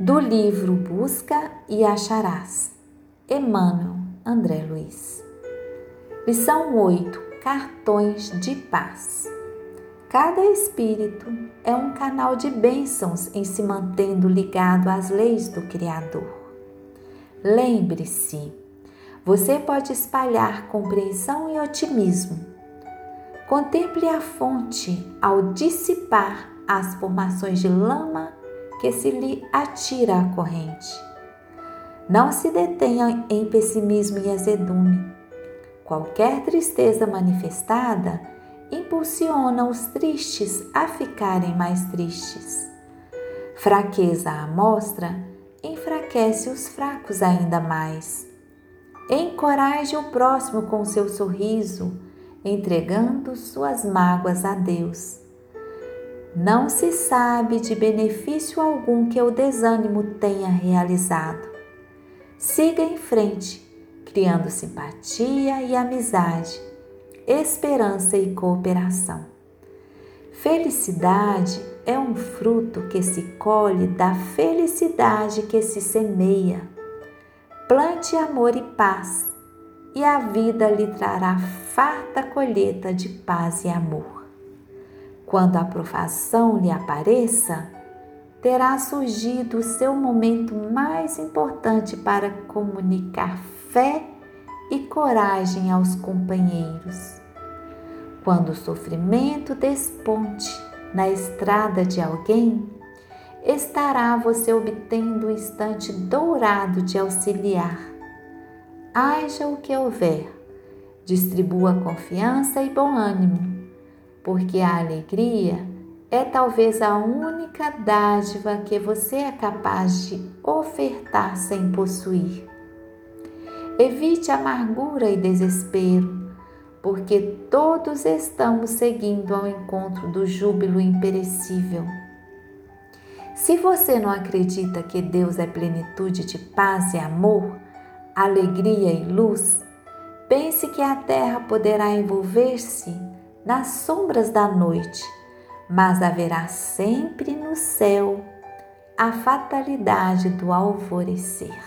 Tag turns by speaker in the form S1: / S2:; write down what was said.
S1: do livro Busca e Acharás. Emmanuel André Luiz. Lição 8: Cartões de paz. Cada espírito é um canal de bênçãos em se mantendo ligado às leis do Criador. Lembre-se, você pode espalhar compreensão e otimismo. Contemple a fonte ao dissipar as formações de lama que se lhe atira à corrente. Não se detenha em pessimismo e azedume. Qualquer tristeza manifestada impulsiona os tristes a ficarem mais tristes. Fraqueza à mostra enfraquece os fracos ainda mais. Encoraje o próximo com seu sorriso, entregando suas mágoas a Deus. Não se sabe de benefício algum que o desânimo tenha realizado. Siga em frente, criando simpatia e amizade, esperança e cooperação. Felicidade é um fruto que se colhe da felicidade que se semeia. Plante amor e paz, e a vida lhe trará farta colheita de paz e amor. Quando a provação lhe apareça, terá surgido o seu momento mais importante para comunicar fé e coragem aos companheiros. Quando o sofrimento desponte na estrada de alguém, estará você obtendo o instante dourado de auxiliar. Haja o que houver, distribua confiança e bom ânimo porque a alegria é talvez a única dádiva que você é capaz de ofertar sem possuir. Evite amargura e desespero, porque todos estamos seguindo ao encontro do júbilo imperecível. Se você não acredita que Deus é plenitude de paz e amor, alegria e luz, pense que a terra poderá envolver-se nas sombras da noite, mas haverá sempre no céu a fatalidade do alvorecer.